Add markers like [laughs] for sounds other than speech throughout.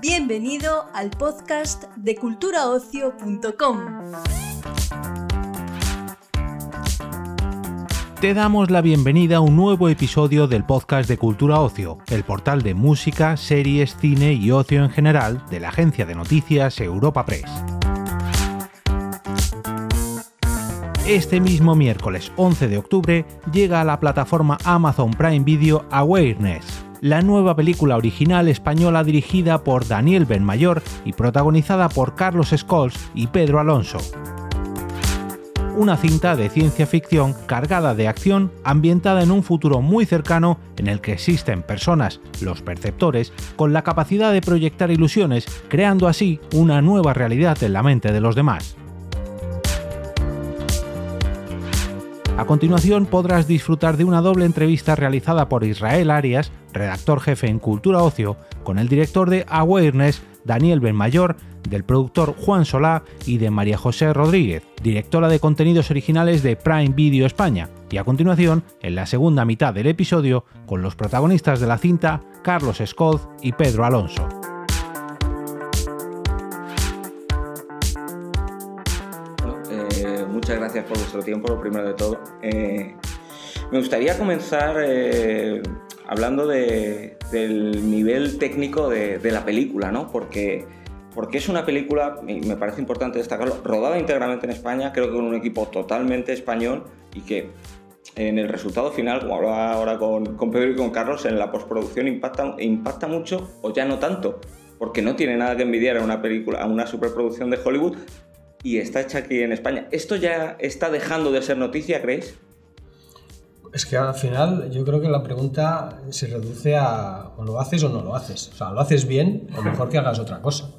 Bienvenido al podcast de culturaocio.com. Te damos la bienvenida a un nuevo episodio del podcast de Cultura Ocio, el portal de música, series, cine y ocio en general de la agencia de noticias Europa Press. Este mismo miércoles 11 de octubre llega a la plataforma Amazon Prime Video Awareness, la nueva película original española dirigida por Daniel Benmayor y protagonizada por Carlos Scholes y Pedro Alonso una cinta de ciencia ficción cargada de acción ambientada en un futuro muy cercano en el que existen personas, los perceptores, con la capacidad de proyectar ilusiones, creando así una nueva realidad en la mente de los demás. A continuación podrás disfrutar de una doble entrevista realizada por Israel Arias, redactor jefe en Cultura Ocio, con el director de Awareness, Daniel Benmayor, del productor Juan Solá y de María José Rodríguez, directora de contenidos originales de Prime Video España, y a continuación, en la segunda mitad del episodio, con los protagonistas de la cinta, Carlos Scott y Pedro Alonso. Vuestro tiempo, lo primero de todo. Eh, me gustaría comenzar eh, hablando del nivel técnico de, la película, ¿no? Porque porque es una película, y me parece importante destacarlo, rodada íntegramente en España, creo que con un equipo totalmente español y que en el resultado final, como hablaba ahora con, con Pedro y con Carlos, en la postproducción impacta, impacta mucho o ya no tanto, porque no tiene nada que envidiar a una película, a una superproducción de Hollywood y está hecha aquí en España. ¿Esto ya está dejando de ser noticia, creéis? Es que al final yo creo que la pregunta se reduce a o lo haces o no lo haces. O sea, lo haces bien o mejor que hagas otra cosa.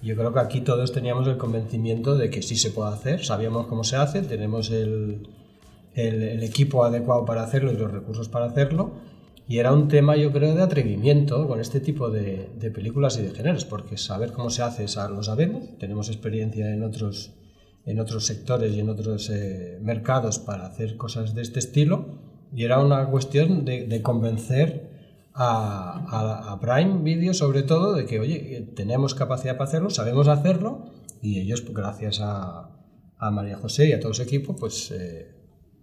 Yo creo que aquí todos teníamos el convencimiento de que sí se puede hacer, sabíamos cómo se hace, tenemos el, el, equipo adecuado para hacerlo y los recursos para hacerlo. Y era un tema, yo creo, de atrevimiento con este tipo de, de películas y de géneros, porque saber cómo se hace lo sabemos, tenemos experiencia en otros, en otros sectores y en otros eh, mercados para hacer cosas de este estilo, y era una cuestión de, de convencer a, Prime Video sobre todo de que, oye, tenemos capacidad para hacerlo, sabemos hacerlo y ellos, gracias a, María José y a todo su equipo, pues eh,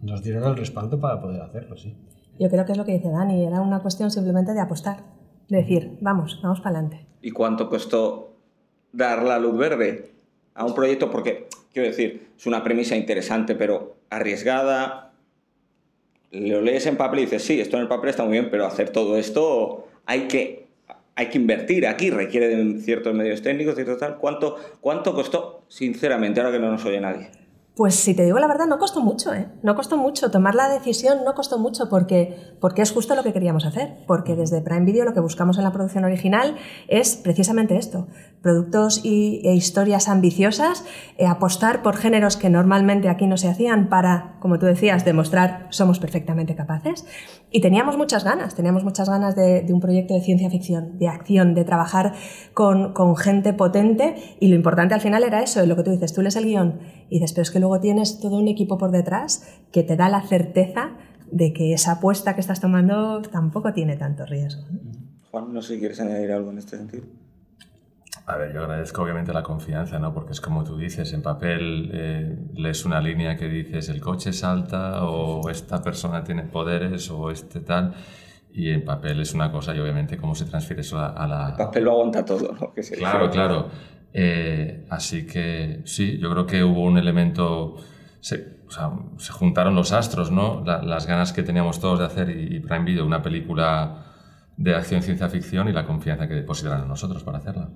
nos dieron el respaldo para poder hacerlo, sí. Yo creo que es lo que dice Dani, era una cuestión simplemente de apostar, de decir, vamos, vamos para adelante. ¿Y cuánto costó dar la luz verde a un proyecto? Porque, quiero decir, es una premisa interesante, pero arriesgada, lo lees en papel y dices, sí, esto en el papel está muy bien, pero hacer todo esto hay que, hay que invertir aquí, requiere de ciertos medios técnicos, cierto tal. ¿Cuánto, ¿Cuánto costó, sinceramente, ahora que no nos oye nadie? Pues si te digo la verdad, no costó mucho, ¿eh? No costó mucho. Tomar la decisión no costó mucho porque, porque es justo lo que queríamos hacer. Porque desde Prime Video lo que buscamos en la producción original es precisamente esto. Productos y, e historias ambiciosas, eh, apostar por géneros que normalmente aquí no se hacían para, como tú decías, demostrar somos perfectamente capaces. Y teníamos muchas ganas, teníamos muchas ganas de, de un proyecto de ciencia ficción, de acción, de trabajar con, con gente potente. Y lo importante al final era eso, lo que tú dices, tú lees el guion y después que luego tienes todo un equipo por detrás que te da la certeza de que esa apuesta que estás tomando tampoco tiene tanto riesgo. Juan, no sé si quieres añadir algo en este sentido. A ver, yo agradezco obviamente la confianza, ¿no? Porque es como tú dices, en papel eh, lees una línea que dices el coche salta o esta persona tiene poderes o este tal y en papel es una cosa y obviamente cómo se transfiere eso a, la... El papel lo aguanta todo, ¿no? claro, claro. Eh, así que sí, yo creo que hubo un elemento, se, o sea, se juntaron los astros, ¿no? las ganas que teníamos todos de hacer y, Prime Video, una película de acción ciencia ficción y la confianza que depositaron en nosotros para hacerla.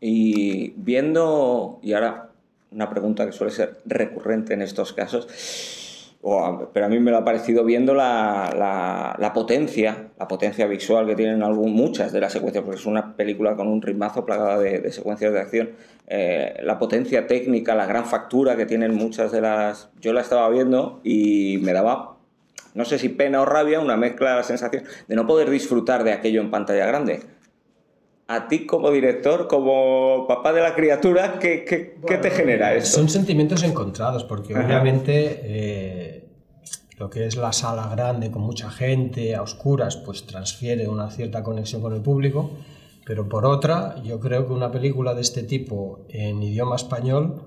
Y viendo, y ahora una pregunta que suele ser recurrente en estos casos, pero a mí me lo ha parecido viendo la, la, potencia, la potencia visual que tienen algún, muchas de las secuencias, porque es una película con un ritmazo plagada de, secuencias de acción, eh, la potencia técnica, la gran factura que tienen muchas de las... Yo la estaba viendo y me daba, no sé si pena o rabia, una mezcla de la sensación de no poder disfrutar de aquello en pantalla grande a ti como director, como papá de la criatura, ¿qué, qué, ¿qué te genera eso? Son sentimientos encontrados, porque obviamente eh, lo que es la sala grande con mucha gente, a oscuras, pues transfiere una cierta conexión con el público, pero por otra, yo creo que una película de este tipo en idioma español,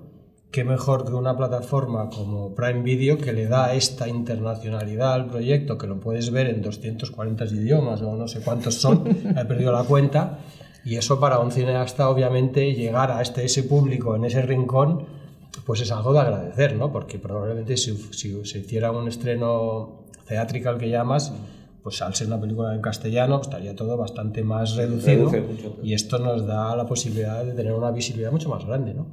qué mejor que una plataforma como Prime Video que le da esta internacionalidad al proyecto, que lo puedes ver en 240 idiomas o no sé cuántos son, [laughs] he perdido la cuenta, y eso para un cineasta obviamente llegar a este, ese público en ese rincón, pues es algo de agradecer, ¿no? Porque probablemente si, si se hiciera un estreno theatrical que llamas, pues al ser una película en castellano estaría todo bastante más reducido y esto nos da la posibilidad de tener una visibilidad mucho más grande, ¿no?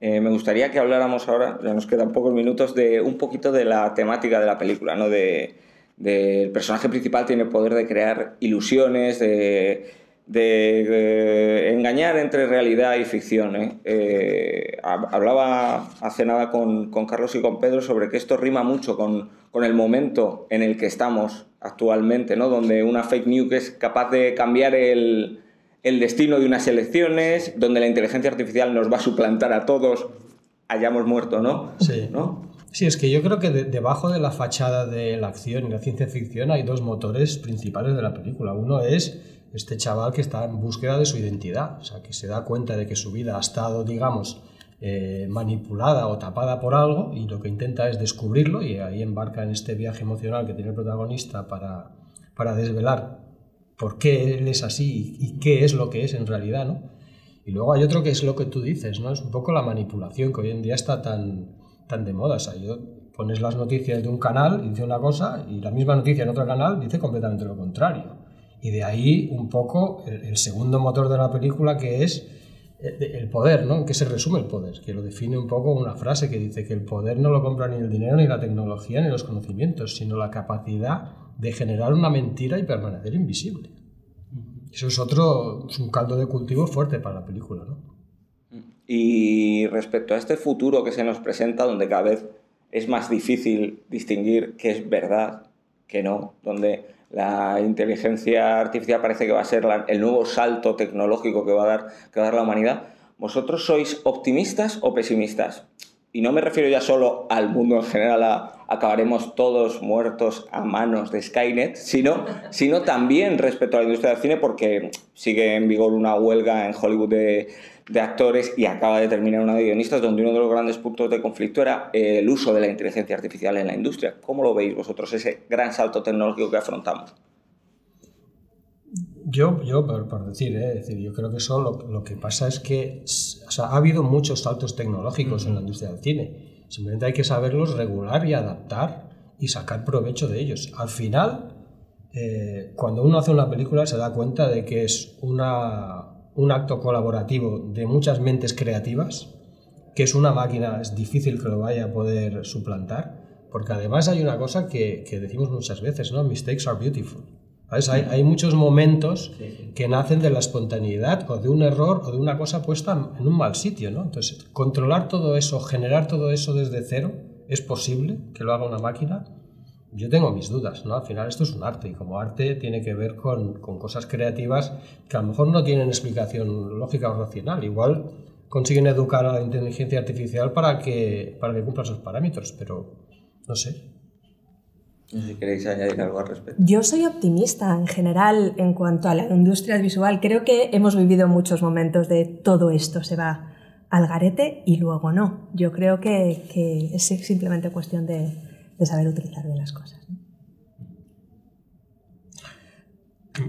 Eh, me gustaría que habláramos ahora, ya nos quedan pocos minutos, de un poquito de la temática de la película, ¿no? De, de el personaje principal tiene el poder de crear ilusiones, de de, engañar entre realidad y ficción. ¿eh? Eh, hablaba hace nada con, Carlos y con Pedro sobre que esto rima mucho con, el momento en el que estamos actualmente, ¿no? donde una fake news es capaz de cambiar el, destino de unas elecciones, donde la inteligencia artificial nos va a suplantar a todos, hayamos muerto, ¿no? Sí. ¿No? Sí, es que yo creo que debajo de la fachada de la acción y la ciencia ficción hay dos motores principales de la película. Uno es este chaval que está en búsqueda de su identidad, o sea, que se da cuenta de que su vida ha estado, digamos, eh, manipulada o tapada por algo y lo que intenta es descubrirlo y ahí embarca en este viaje emocional que tiene el protagonista para, para desvelar por qué él es así y qué es lo que es en realidad, ¿no? Y luego hay otro que es lo que tú dices, ¿no? Es un poco la manipulación que hoy en día está tan, tan de moda. O sea, yo, pones las noticias de un canal y dice una cosa y la misma noticia en otro canal dice completamente lo contrario. Y de ahí un poco el, segundo motor de la película que es eh, el poder, ¿no? ¿En qué se resume el poder? Que lo define un poco una frase que dice que el poder no lo compra ni el dinero, ni la tecnología, ni los conocimientos, sino la capacidad de generar una mentira y permanecer invisible. Eso es otro, un caldo de cultivo fuerte para la película, ¿no? Y respecto a este futuro que se nos presenta, donde cada vez es más difícil distinguir qué es verdad, qué no, donde la inteligencia artificial parece que va a ser el nuevo salto tecnológico que va, a dar, que va la humanidad. ¿Vosotros sois optimistas o pesimistas? Y no me refiero ya solo al mundo en general, a acabaremos todos muertos a manos de Skynet, sino, sino también respecto a la industria del cine, porque sigue en vigor una huelga en Hollywood de, de actores y acaba de terminar una de guionistas donde uno de los grandes puntos de conflicto era el uso de la inteligencia artificial en la industria. ¿Cómo lo veis vosotros ese gran salto tecnológico que afrontamos? Yo, yo por, decir, ¿eh? decir, yo creo que eso lo, que pasa es que ha habido muchos saltos tecnológicos en la industria del cine. Simplemente hay que saberlos regular y adaptar y sacar provecho de ellos. Al final, eh, cuando uno hace una película se da cuenta de que es una, un acto colaborativo de muchas mentes creativas, que es una máquina, es difícil que lo vaya a poder suplantar, porque además hay una cosa que, que decimos muchas veces, ¿no? Mistakes are beautiful. Hay, hay, muchos momentos que nacen de la espontaneidad o de un error o de una cosa puesta en un mal sitio, ¿no? Entonces, controlar todo eso, generar todo eso desde cero, ¿es posible que lo haga una máquina? Yo tengo mis dudas, ¿no? Al final esto es un arte y como arte tiene que ver con, con, cosas creativas que a lo mejor no tienen explicación lógica o racional. Igual consiguen educar a la inteligencia artificial para que, para que cumpla sus parámetros, pero no sé. Si queréis añadir algo al respecto. Yo soy optimista en general en cuanto a la industria visual. Creo que hemos vivido muchos momentos de todo esto se va al garete y luego no. Yo creo que, que es simplemente cuestión de, de saber utilizar bien las cosas.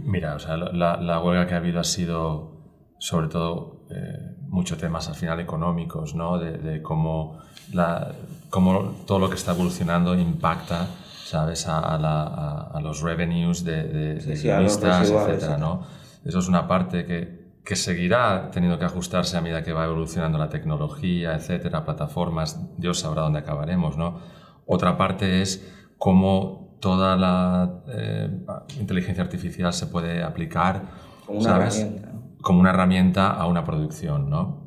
Mira, o sea, la, huelga que ha habido ha sido sobre todo eh, muchos temas al final económicos, ¿no? De, cómo, la, cómo, todo lo que está evolucionando impacta, ¿sabes? A, los revenues de, de, etcétera, ¿no? Eso es una parte que, que seguirá teniendo que ajustarse a medida que va evolucionando la tecnología, etcétera, plataformas, Dios sabrá dónde acabaremos, ¿no? Otra parte es cómo toda la eh, inteligencia artificial se puede aplicar como una, Herramienta. como una herramienta a una producción. ¿no?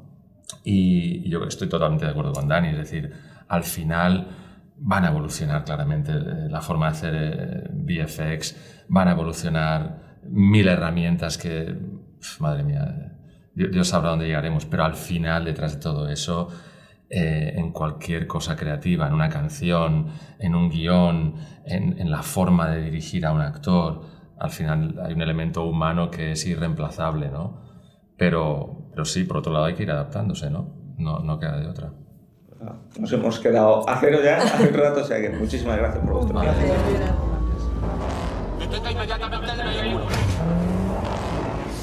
Y, yo estoy totalmente de acuerdo con Dani, es decir, al final van a evolucionar claramente eh, la forma de hacer eh, VFX, van a evolucionar mil herramientas que, madre mía, Dios sabrá dónde llegaremos, pero al final, detrás de todo eso, eh, en cualquier cosa creativa, en una canción, en un guion, en, en, la forma de dirigir a un actor. Al final hay un elemento humano que es irreemplazable, ¿no? Pero, pero sí, por otro lado hay que ir adaptándose, ¿no? No, no queda de otra. Nos hemos quedado a cero ya hace un rato, o sea que muchísimas gracias por vuestro tiempo. Detenta inmediatamente al vehículo.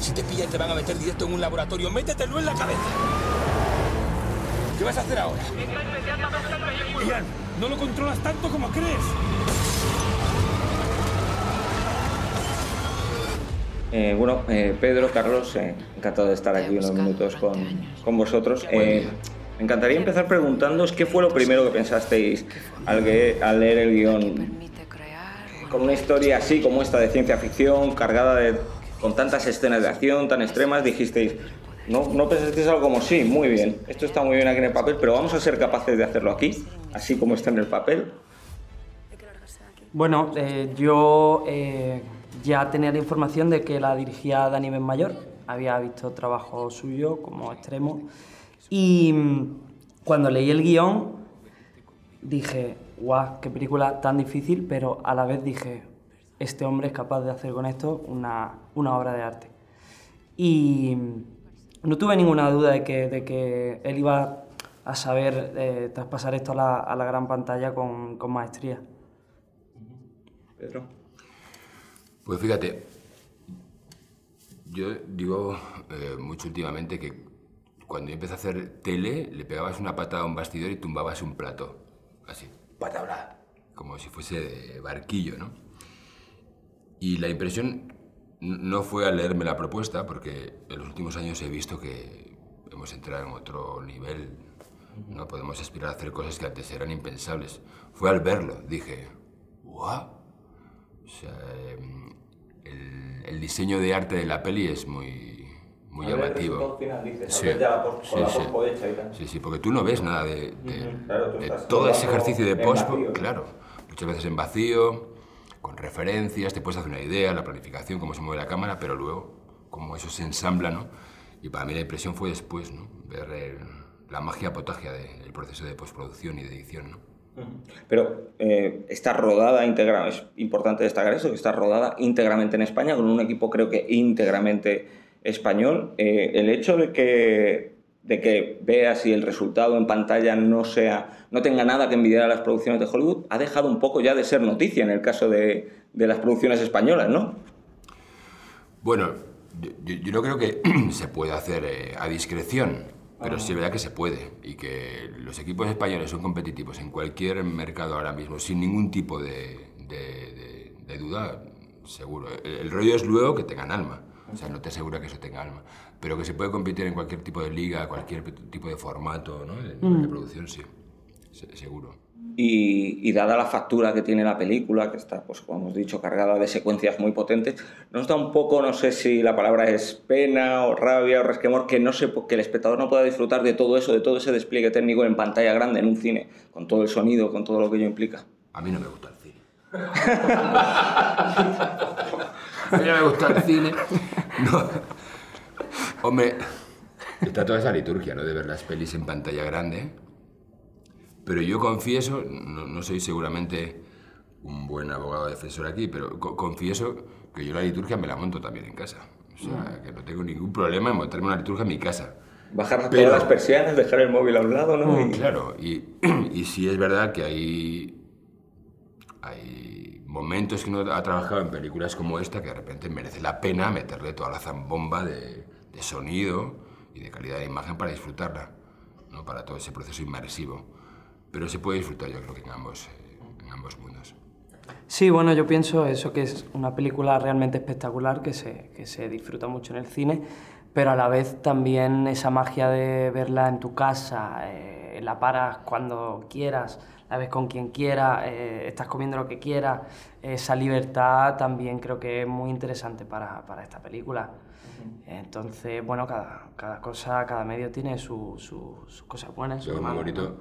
Si te pillan te van a meter directo en un laboratorio. Métetelo en la cabeza. ¿Qué vas a hacer ahora? Ian, no lo controlas tanto como crees. Eh, bueno, eh, Pedro, Carlos, eh, encantado de estar aquí unos minutos con, con vosotros. Eh, me encantaría empezar preguntándoos qué fue lo primero que pensasteis al, que- al leer el guion. Con una historia así como esta de ciencia ficción, cargada de, con tantas escenas de acción tan extremas, dijisteis, no, no pensasteis algo como, sí, muy bien, esto está muy bien aquí en el papel, pero vamos a ser capaces de hacerlo aquí, así como está en el papel. Bueno, eh, yo eh, ya tenía la información de que la dirigía Dani Benmayor. Había visto trabajo suyo como extremo. Y mm, cuando leí el guion, dije, guau, qué película tan difícil, pero a la vez dije, este hombre es capaz de hacer con esto una, una obra de arte. Y mm, no tuve ninguna duda de que, de que él iba a saber eh, traspasar esto a la, a la gran pantalla con, con maestría. Pedro. Pues fíjate, yo digo eh, mucho últimamente que cuando yo empecé a hacer tele, le pegabas una patada a un bastidor y tumbabas un plato. Así, patabla. Como si fuese de barquillo, ¿no? Y la impresión no fue al leerme la propuesta, porque en los últimos años he visto que hemos entrado en otro nivel. No podemos aspirar a hacer cosas que antes eran impensables. Fue al verlo, dije, ¡guau! O sea, em, el, el diseño de arte de la peli es muy, muy llamativo. Sí, sí, sí. Sí, sí, porque tú no ves nada de, de- Claro, tú de estás todo ese ejercicio de vacío. Claro, muchas veces en vacío, referencias, te puedes hacer una idea, la planificación, cómo se mueve la cámara, pero luego cómo eso se ensambla, ¿no? Y para mí la impresión fue después, ¿no? Ver eh, la magia potagia del proceso de postproducción y de edición, ¿no? Pero eh, está rodada íntegra, es importante destacar eso, que está rodada íntegramente en España, con un equipo creo que íntegramente español. Eh, el hecho de que, de que veas y el resultado en pantalla no, sea, no tenga nada que envidiar a las producciones de Hollywood ha dejado un poco ya de ser noticia en el caso de, de las producciones españolas, ¿no? Bueno, yo, no creo que [clears throat] se pueda hacer eh, a discreción, pero sí es verdad que se puede y que los equipos españoles son competitivos en cualquier mercado ahora mismo, sin ningún tipo de, de- de- de duda, seguro. El, el rollo es luego que tengan alma, o sea, no te asegura que eso tenga alma, pero que se puede competir en cualquier tipo de liga, cualquier tipo de formato ¿no? de, de producción, sí, se- seguro. Y, y dada la factura que tiene la película, que está, pues como hemos dicho, cargada de secuencias muy potentes, nos da un poco, no sé si la palabra es pena o rabia o resquemor, que, no se, que el espectador no pueda disfrutar de todo eso, de todo ese despliegue técnico en pantalla grande, en un cine, con todo el sonido, con todo lo que ello implica. A mí no me gusta el cine. [laughs] A mí no me gusta el cine. [laughs] No. Hombre, está toda esa liturgia, ¿no? De ver las pelis en pantalla grande. Pero yo confieso, no, no soy seguramente un buen abogado defensor aquí, pero co- confieso que yo la liturgia me la monto también en casa. O sea, que no tengo ningún problema en montarme una liturgia en mi casa. Bajar Pero- todas las persianas, dejar el móvil a un lado, ¿no? Y- Claro, y, [clears throat] y sí es verdad que hay, hay momentos que uno ha trabajado en películas como esta que de repente merece la pena meterle toda la zambomba de, sonido y de calidad de imagen para disfrutarla, ¿no? para todo ese proceso inmersivo. Pero se puede disfrutar yo creo que en ambos, eh, en ambos mundos. Sí, bueno, yo pienso eso que es una película realmente espectacular, que se, que se disfruta mucho en el cine, pero a la vez también esa magia de verla en tu casa, eh, la paras cuando quieras, la ves con quien quieras, eh, estás comiendo lo que quieras, esa libertad también creo que es muy interesante para, para esta película. Entonces, bueno, cada, cada cosa, cada medio tiene su- su- sus cosas buenas. sus es muy malas, ¿no? bonito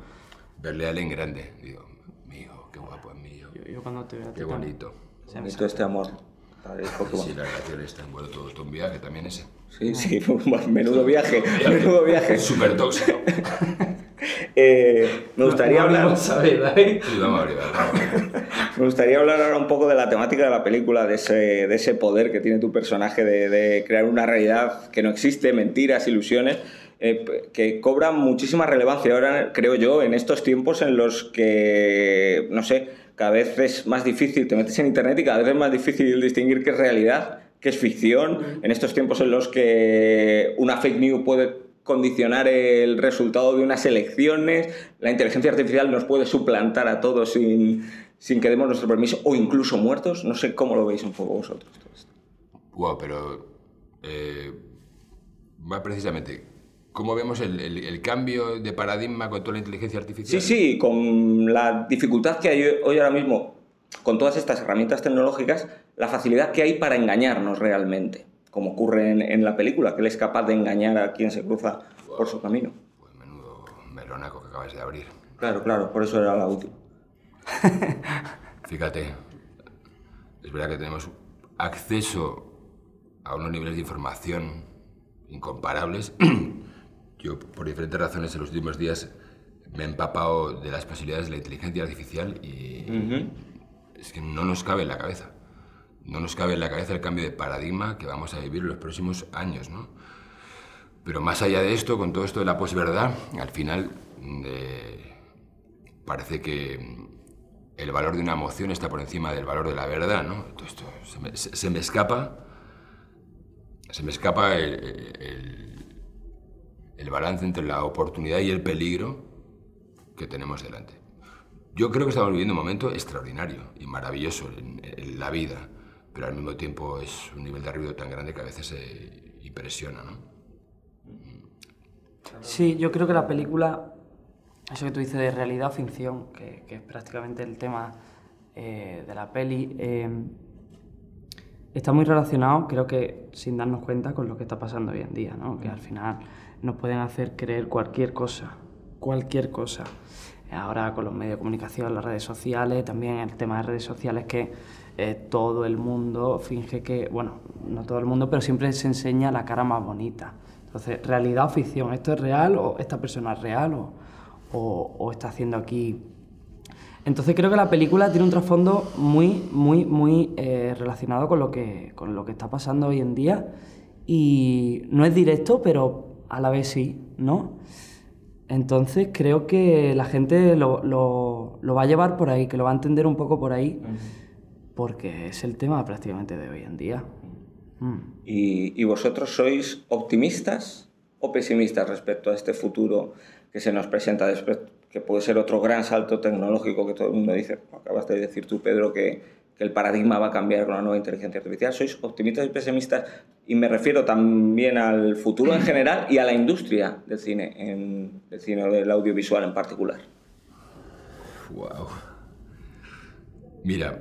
verle a él en grande. Digo, mi hijo, qué guapo es mi hijo. Yo, yo cuando te veo a ti Qué también. bonito. Bonito este amor. Sí, la relación está en bueno, todo, todo un viaje también ese. Sí, sí, [laughs] menudo viaje, menudo viaje. Súper tóxico. [laughs] [laughs] Eh, me gustaría hablar. Sí, vamos a abrir, vamos a abrir. [laughs] Me gustaría hablar ahora un poco de la temática de la película, de ese, de ese poder que tiene tu personaje de, de crear una realidad que no existe, mentiras, ilusiones, eh, que cobran muchísima relevancia ahora, creo yo, en estos tiempos en los que, no sé, cada vez es más difícil, te metes en internet y cada vez es más difícil distinguir qué es realidad, qué es ficción, en estos tiempos en los que una fake news puede condicionar el resultado de unas elecciones, la inteligencia artificial nos puede suplantar a todos sin, sin que demos nuestro permiso, o incluso muertos. No sé cómo lo veis un poco vosotros. todo esto. Wow, pero eh, va precisamente. ¿Cómo vemos el, el- el cambio de paradigma con toda la inteligencia artificial? Sí, sí, con la dificultad que hay hoy ahora mismo, con todas estas herramientas tecnológicas, la facilidad que hay para engañarnos realmente, como ocurre en, en la película, que él es capaz de engañar a quien se cruza por su camino. Pues menudo melonaco que acabas de abrir. Claro, claro, por eso era la última. [laughs] Fíjate, es verdad que tenemos acceso a unos niveles de información incomparables. [clears throat] Yo, por diferentes razones, en los últimos días me he empapado de las posibilidades de la inteligencia artificial y es que no nos cabe en la cabeza. No nos cabe en la cabeza el cambio de paradigma que vamos a vivir los próximos años, ¿no? Pero más allá de esto, con todo esto de la posverdad, al final eh, parece que mm, el valor de una emoción está por encima del valor de la verdad, ¿no? Todo esto se me, escapa, se me escapa el, balance entre la oportunidad y el peligro que tenemos delante. Yo creo que estamos viviendo un momento extraordinario y maravilloso en la vida, pero al mismo tiempo es un nivel de ruido tan grande que a veces se impresiona, ¿no? Sí, yo creo que la película, eso que tú dices de realidad o ficción, que, que es prácticamente el tema eh, de la peli, eh, está muy relacionado, creo que sin darnos cuenta, con lo que está pasando hoy en día, ¿no? que al final nos pueden hacer creer cualquier cosa, cualquier cosa. Ahora con los medios de comunicación, las redes sociales, también el tema de redes sociales que eh, todo el mundo finge que, bueno, no todo el mundo, pero siempre se enseña la cara más bonita. Entonces, realidad o ficción, ¿esto es real o esta persona es real o, o- está haciendo aquí entonces creo que la película tiene un trasfondo muy, muy, muy eh, relacionado con lo, que, con lo que está pasando hoy en día. Y no es directo, pero a la vez sí, ¿no? Entonces creo que la gente lo, lo- lo va a llevar por ahí, que lo va a entender un poco por ahí, porque es el tema prácticamente de hoy en día. Mm. ¿Y, y vosotros sois optimistas o pesimistas respecto a este futuro que se nos presenta después, que puede ser otro gran salto tecnológico que todo el mundo dice? Acabas de decir tú, Pedro, que, que el paradigma va a cambiar con la nueva inteligencia artificial. ¿Sois optimistas y pesimistas? Y me refiero también al futuro en general y a la industria del cine, en, del cine o del audiovisual en particular. Wow. Mira,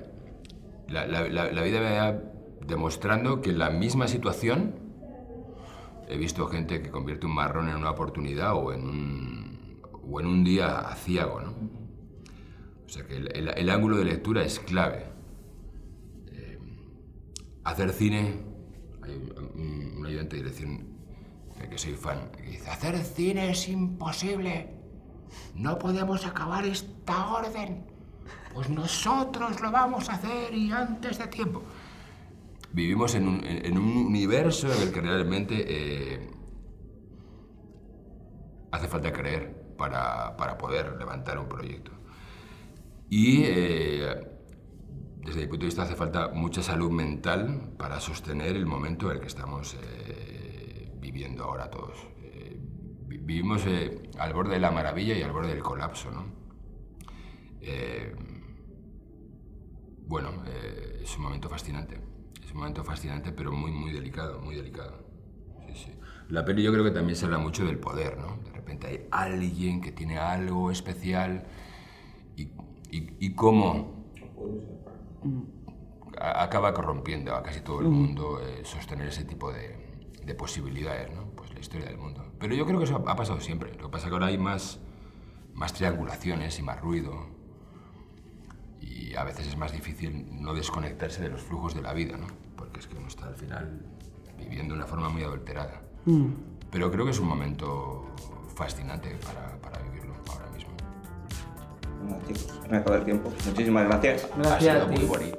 la, la- la- vida me va demostrando que en la misma situación he visto gente que convierte un marrón en una oportunidad o en un, o en un día aciago, ¿no? O sea que el, el- el ángulo de lectura es clave. Eh, hacer cine, hay un, un- ayudante de dirección del que soy fan, que dice, hacer cine es imposible. No podemos acabar esta orden. Pues nosotros lo vamos a hacer y antes de tiempo. Vivimos en un, universo en el que realmente eh, hace falta creer para, para poder levantar un proyecto. Y eh, desde mi punto de vista hace falta mucha salud mental para sostener el momento en el que estamos eh, viviendo ahora todos. Vi- vivimos al borde de la maravilla y al borde del colapso, ¿no? Eh, bueno, eh, es un momento fascinante. Es un momento fascinante, pero muy, muy delicado, muy delicado. Sí, sí. La peli yo creo que también se habla mucho del poder, ¿no? De repente hay alguien que tiene algo especial y, y, y cómo acaba corrompiendo a casi todo el mundo eh, sostener ese tipo de, de posibilidades, ¿no? Pues la historia del mundo. Pero yo creo que eso ha pasado siempre. Lo que pasa es que ahora hay más, más triangulaciones y más ruido. Y a veces es más difícil no desconectarse de los flujos de la vida, ¿no? Porque es que uno está al final viviendo de una forma muy adulterada. Pero creo que es un momento fascinante para, para vivirlo ahora mismo. Bueno, chicos, me acaba el tiempo. Muchísimas gracias. Ha Gracias sido a ti. muy bonito.